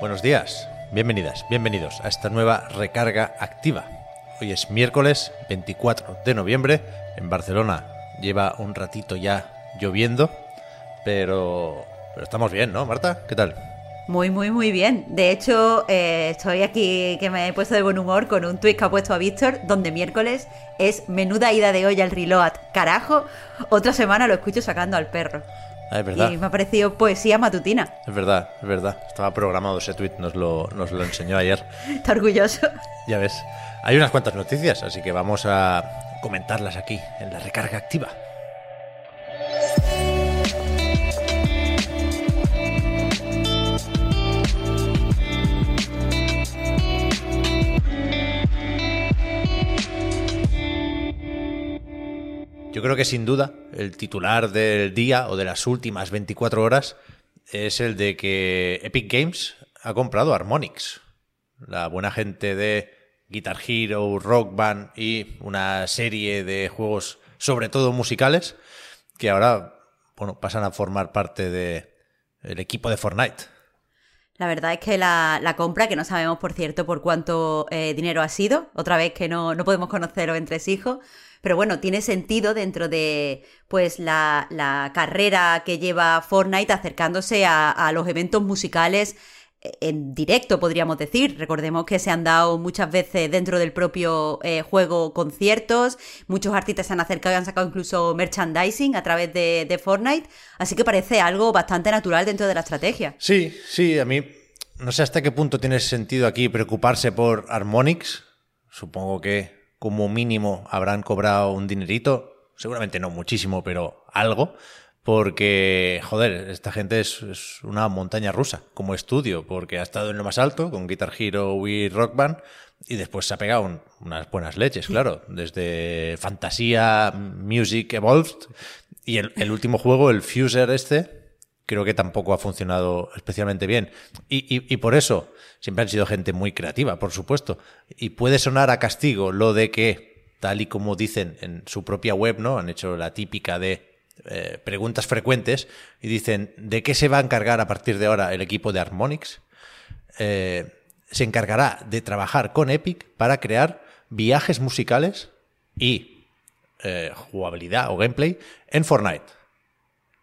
Buenos días, bienvenidas, bienvenidos a esta nueva recarga activa. Hoy es miércoles 24 de noviembre. En Barcelona lleva un ratito ya lloviendo, pero, pero estamos bien, ¿no, Marta? ¿Qué tal? Muy, muy, muy bien. De hecho, eh, estoy aquí que me he puesto de buen humor con un tweet que ha puesto a Víctor, donde miércoles es menuda ida de olla al reload. Carajo, otra semana lo escucho sacando al perro. Ah, es verdad. Y me ha parecido poesía matutina. Es verdad, es verdad. Estaba programado ese tweet, nos lo, nos lo enseñó ayer. Está orgulloso. Ya ves. Hay unas cuantas noticias, así que vamos a comentarlas aquí, en la recarga activa. Yo creo que sin duda el titular del día o de las últimas 24 horas es el de que Epic Games ha comprado Harmonix, la buena gente de Guitar Hero, Rock Band y una serie de juegos, sobre todo musicales, que ahora bueno, pasan a formar parte del equipo de Fortnite. La verdad es que la, compra, que no sabemos, por cierto, por cuánto eh, dinero ha sido, otra vez que no, no podemos conocerlo entre hijos, pero bueno, tiene sentido dentro de pues la, la carrera que lleva Fortnite acercándose a, a los eventos musicales en directo, podríamos decir. Recordemos que se han dado muchas veces dentro del propio eh, juego conciertos, muchos artistas se han acercado y han sacado incluso merchandising a través de, de Fortnite, así que parece algo bastante natural dentro de la estrategia. Sí, sí, a mí no sé hasta qué punto tiene sentido aquí preocuparse por Harmonix. Supongo que como mínimo habrán cobrado un dinerito, seguramente no muchísimo, pero algo, porque, joder, esta gente es, es, una montaña rusa como estudio, porque ha estado en lo más alto con Guitar Hero y Rock Band, y después se ha pegado un, unas buenas leches, claro, desde Fantasía, Music Evolved, y el, el último juego, el Fuser este, creo que tampoco ha funcionado especialmente bien. Y, y, y, por eso siempre han sido gente muy creativa, por supuesto. Y puede sonar a castigo lo de que, tal y como dicen en su propia web, ¿no? Han hecho la típica de eh, preguntas frecuentes y dicen, ¿de qué se va a encargar a partir de ahora el equipo de Harmonix? Eh, se encargará de trabajar con Epic para crear viajes musicales y eh, jugabilidad o gameplay en Fortnite.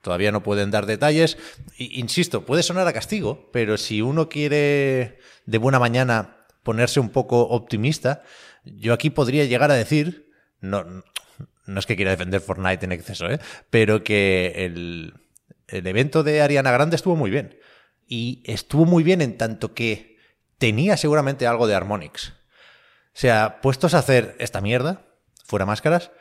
Todavía no pueden dar detalles. Insisto, puede sonar a castigo, pero si uno quiere de buena mañana ponerse un poco optimista, yo aquí podría llegar a decir, no, no es que quiera defender Fortnite en exceso, ¿eh? pero que el, el evento de Ariana Grande estuvo muy bien. Y estuvo muy bien en tanto que tenía seguramente algo de Harmonix. O sea, puestos a hacer esta mierda, fuera máscaras,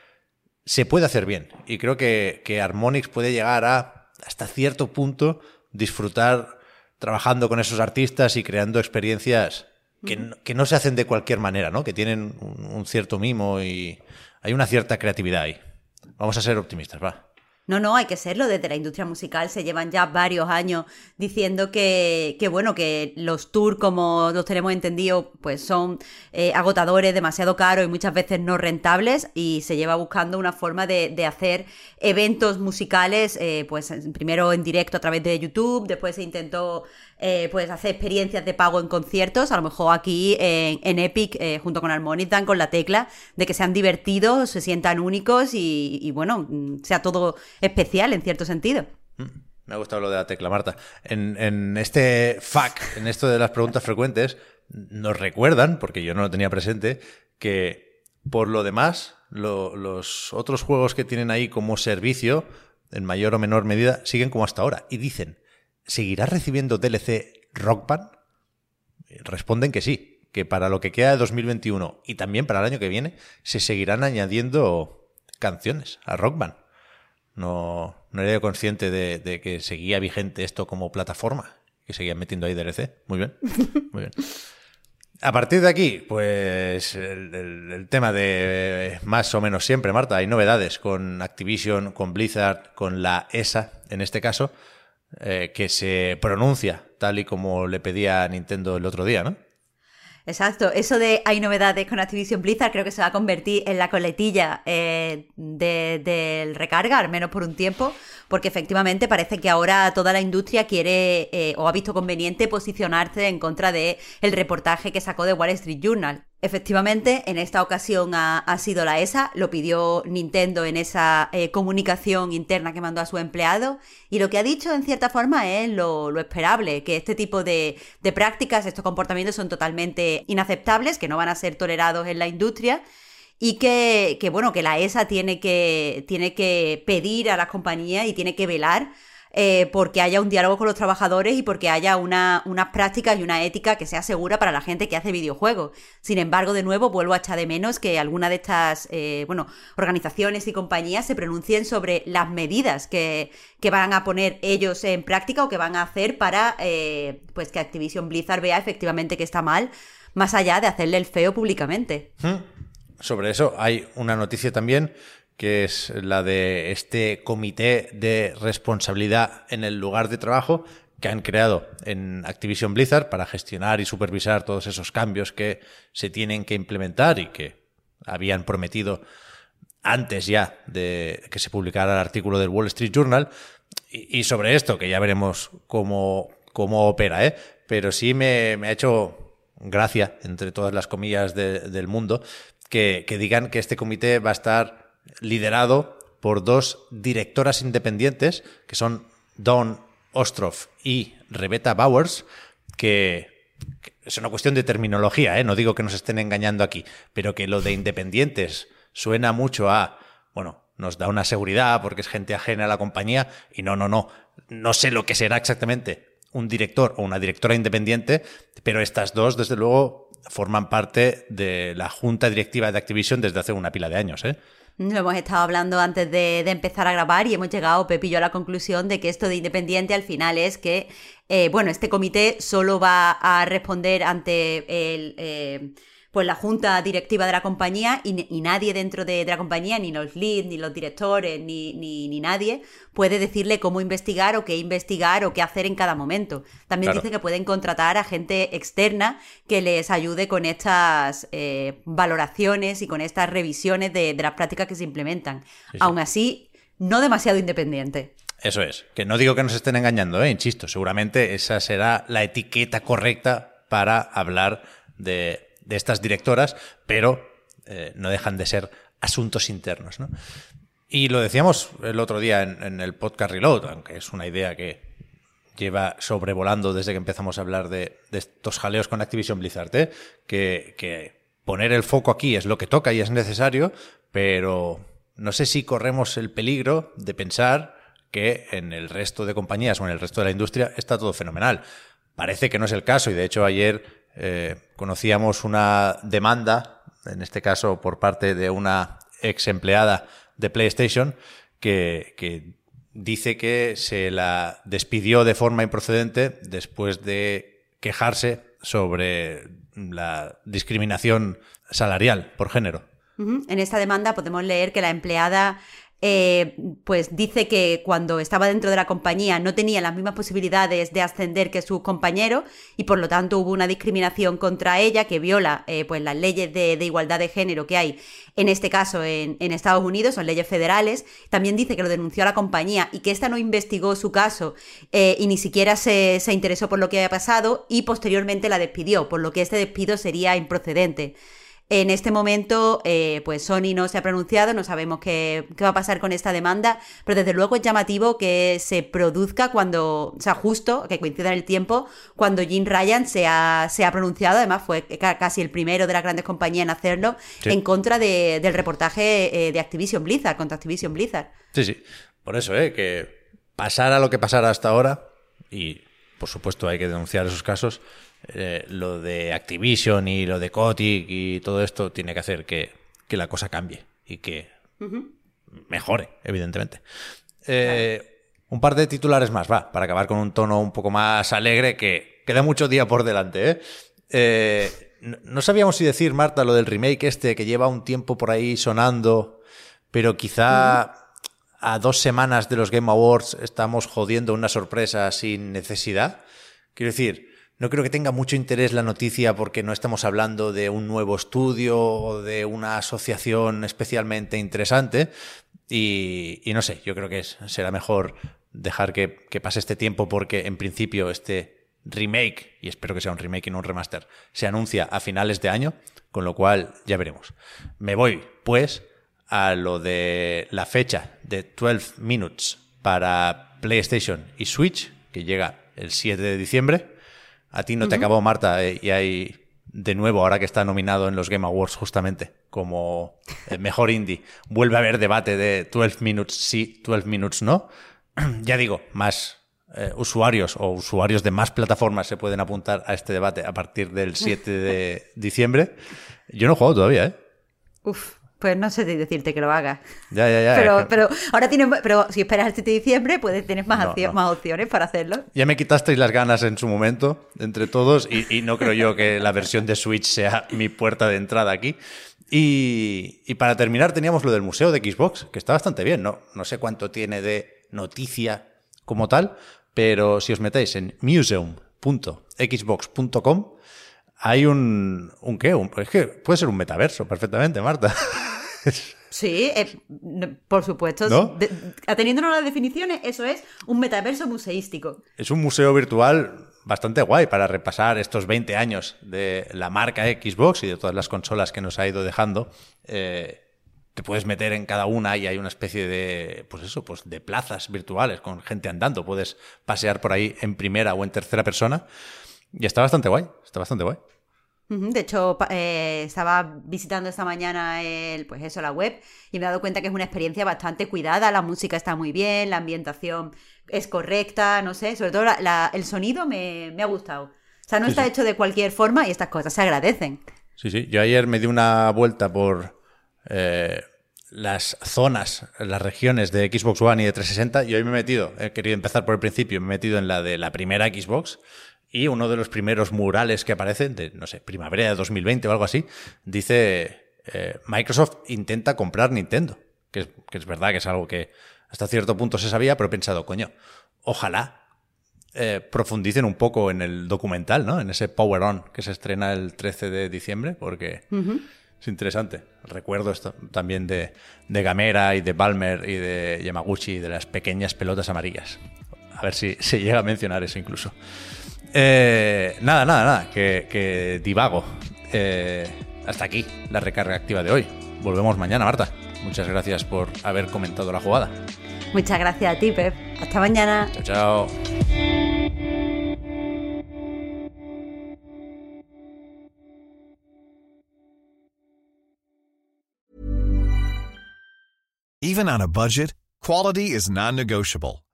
se puede hacer bien. Y creo que, que Harmonix puede llegar a, hasta cierto punto, disfrutar trabajando con esos artistas y creando experiencias que, no, que no se hacen de cualquier manera, ¿no? Que tienen un, un, cierto mimo y hay una cierta creatividad ahí. Vamos a ser optimistas, va. No, no, hay que serlo. Desde la industria musical se llevan ya varios años diciendo que, que bueno, que los tours, como los tenemos entendido, pues son eh, agotadores, demasiado caros y muchas veces no rentables. Y se lleva buscando una forma de, de hacer eventos musicales, eh, pues primero en directo a través de YouTube, después se intentó eh, pues hacer experiencias de pago en conciertos, a lo mejor aquí en, en Epic, eh, junto con Harmonix, dan con la tecla de que sean divertidos, se sientan únicos y, bueno, sea todo especial en cierto sentido. Me ha gustado lo de la tecla, Marta. En, en este FAQ, en esto de las preguntas frecuentes, nos recuerdan, porque yo no lo tenía presente, que por lo demás, lo, los otros juegos que tienen ahí como servicio, en mayor o menor medida, siguen como hasta ahora. Y dicen, ¿seguirá recibiendo DLC Rock Band? Responden que sí, que para lo que queda de 2021 y también para el año que viene se seguirán añadiendo canciones a Rock Band. No, no era yo consciente de, de que seguía vigente esto como plataforma, que seguían metiendo ahí DLC. Muy bien, muy bien. A partir de aquí, pues el, el- el tema de eh, más o menos siempre, Marta, hay novedades con Activision, con Blizzard, con la ESA, en este caso, eh, que se pronuncia tal y como le pedía Nintendo el otro día, ¿no? Exacto, eso de hay novedades con Activision Blizzard creo que se va a convertir en la coletilla eh, de- del recarga, al menos por un tiempo, porque efectivamente parece que ahora toda la industria quiere eh, o ha visto conveniente posicionarse en contra de el reportaje que sacó de Wall Street Journal. Efectivamente, en esta ocasión ha, sido la ESA, lo pidió Nintendo en esa eh, comunicación interna que mandó a su empleado y lo que ha dicho en cierta forma es lo, lo esperable, que este tipo de, de prácticas, estos comportamientos son totalmente inaceptables, que no van a ser tolerados en la industria y que, que, bueno, que la ESA tiene que, tiene que pedir a las compañías y tiene que velar eh, porque haya un diálogo con los trabajadores y porque haya una, unas prácticas y una ética que sea segura para la gente que hace videojuegos. Sin embargo, de nuevo, vuelvo a echar de menos que alguna de estas eh, bueno, organizaciones y compañías se pronuncien sobre las medidas que, que van a poner ellos en práctica o que van a hacer para eh, pues que Activision Blizzard vea efectivamente que está mal, más allá de hacerle el feo públicamente. Sobre eso hay una noticia también que es la de este comité de responsabilidad en el lugar de trabajo que han creado en Activision Blizzard para gestionar y supervisar todos esos cambios que se tienen que implementar y que habían prometido antes ya de que se publicara el artículo del Wall Street Journal. Y, sobre esto, que ya veremos cómo, cómo opera, ¿eh? pero sí me, me ha hecho gracia, entre todas las comillas de- del mundo, que, que digan que este comité va a estar liderado por dos directoras independientes, que son Dawn Ostroff y Rebecca Bowers, que, que es una cuestión de terminología, ¿eh? no digo que nos estén engañando aquí, pero que lo de independientes suena mucho a, bueno, nos da una seguridad porque es gente ajena a la compañía y no, no, no, no sé lo que será exactamente un director o una directora independiente, pero estas dos, desde luego, forman parte de la junta directiva de Activision desde hace una pila de años, ¿eh? Lo hemos estado hablando antes de, empezar a grabar y hemos llegado, Pepi y yo, a la conclusión de que esto de independiente al final es que, eh, bueno, este comité solo va a responder ante el, eh, pues la junta directiva de la compañía y, y nadie dentro de, de la compañía, ni los leads, ni los directores, ni, ni, ni nadie, puede decirle cómo investigar o qué investigar o qué hacer en cada momento. También Claro. dice que pueden contratar a gente externa que les ayude con estas eh, valoraciones y con estas revisiones de, de las prácticas que se implementan. sí. Aún así, no demasiado independiente. Eso es. Que no digo que nos estén engañando, ¿eh? insisto. Seguramente esa será la etiqueta correcta para hablar de, de estas directoras, pero eh, no dejan de ser asuntos internos. ¿no? Y lo decíamos el otro día en, el podcast Reload, aunque es una idea que lleva sobrevolando desde que empezamos a hablar de, estos jaleos con Activision Blizzard, ¿eh? que poner el foco aquí es lo que toca y es necesario, pero no sé si corremos el peligro de pensar que en el resto de compañías o en el resto de la industria está todo fenomenal. Parece que no es el caso y de hecho ayer eh, conocíamos una demanda, en este caso por parte de una ex empleada de PlayStation, que, dice que se la despidió de forma improcedente después de quejarse sobre la discriminación salarial por género. En esta demanda podemos leer que la empleada eh, pues dice que cuando estaba dentro de la compañía no tenía las mismas posibilidades de ascender que sus compañeros y por lo tanto hubo una discriminación contra ella que viola eh, pues las leyes de, igualdad de género que hay en este caso en, Estados Unidos, son leyes federales. También dice que lo denunció a la compañía y que esta no investigó su caso eh, y ni siquiera se, se interesó por lo que había pasado y posteriormente la despidió, por lo que este despido sería improcedente. En este momento, eh, pues Sony no se ha pronunciado, no sabemos qué, qué va a pasar con esta demanda, pero desde luego es llamativo que se produzca cuando, o sea, justo, que coincida en el tiempo, cuando Jim Ryan se ha, se ha pronunciado, además fue ca- casi el primero de las grandes compañías en hacerlo, Sí. en contra de- del reportaje eh, de Activision Blizzard, contra Activision Blizzard. Sí, sí. Por eso, ¿eh? que pasara lo que pasara hasta ahora, y por supuesto hay que denunciar esos casos, eh, lo de Activision y lo de Kotick y todo esto tiene que hacer que, que la cosa cambie y que mejore, evidentemente. Eh, un par de titulares más, va, para acabar con un tono un poco más alegre que queda mucho día por delante. ¿eh? Eh, no sabíamos si decir, Marta, lo del remake este que lleva un tiempo por ahí sonando, pero quizá a dos semanas de los Game Awards estamos jodiendo una sorpresa sin necesidad. Quiero decir, no creo que tenga mucho interés la noticia porque no estamos hablando de un nuevo estudio o de una asociación especialmente interesante. Y, no sé, yo creo que será mejor dejar que, que pase este tiempo porque en principio este remake, y espero que sea un remake y no un remaster, se anuncia a finales de año, con lo cual ya veremos. Me voy, pues, a lo de la fecha de 12 Minutes para PlayStation y Switch, que llega el 7 de diciembre. A ti no te acabó, Marta, eh, y hay de nuevo, ahora que está nominado en los Game Awards justamente como el mejor indie, vuelve a haber debate de 12 Minutes sí, 12 Minutes no. ya digo, más eh, usuarios o usuarios de más plataformas se pueden apuntar a este debate a partir del 7 de diciembre. Yo no he jugado todavía, ¿eh? Uf, pues no sé decirte que lo hagas. Ya, ya, ya. Pero, pero ahora tienes, pero si esperas el 7 de diciembre, puedes tener más, más opciones para hacerlo. Ya me quitasteis las ganas en su momento, entre todos, y, no creo yo que la versión de Switch sea mi puerta de entrada aquí. Y, y, para terminar teníamos lo del museo de Xbox, que está bastante bien, ¿no? No sé cuánto tiene de noticia como tal, pero si os metéis en museum.xbox.com, hay un, un qué, es que puede ser un metaverso perfectamente, Marta. Sí, eh, por supuesto. ateniéndonos a las definiciones, eso es un metaverso museístico. Es un museo virtual bastante guay para repasar estos 20 años de la marca Xbox y de todas las consolas que nos ha ido dejando. Eh, te puedes meter en cada una y hay una especie de, pues eso, pues de plazas virtuales con gente andando. Puedes pasear por ahí en primera o en tercera persona. Y está bastante guay, está bastante guay. De hecho, eh, estaba visitando esta mañana el, pues eso, la web y me he dado cuenta que es una experiencia bastante cuidada. La música está muy bien, la ambientación es correcta, no sé, sobre todo el sonido me, ha gustado. O sea, no está hecho de cualquier forma y estas cosas se agradecen. Sí, sí. Yo ayer me di una vuelta por, eh, las zonas, las regiones de Xbox One y de 360 y hoy me he metido, he querido empezar por el principio, me he metido en la de la primera Xbox y uno de los primeros murales que aparecen, de, no sé, primavera de 2020 o algo así, dice eh, Microsoft intenta comprar Nintendo, que es, que es, verdad que es algo que hasta cierto punto se sabía, pero he pensado, coño, ojalá eh, profundicen un poco en el documental, ¿no? En ese Power On que se estrena el 13 de diciembre, porque... Es interesante. Recuerdo esto también de, de Gamera y de Balmer y de Yamaguchi y de las pequeñas pelotas amarillas. A ver si se llega a mencionar eso incluso. Eh, nada, nada, nada, que, divago. Eh, hasta aquí la recarga activa de hoy. Volvemos mañana, Marta. Muchas gracias por haber comentado la jugada. Muchas gracias a ti, Pep. Hasta mañana. Chao, chao. Even on a budget, quality is non-negotiable.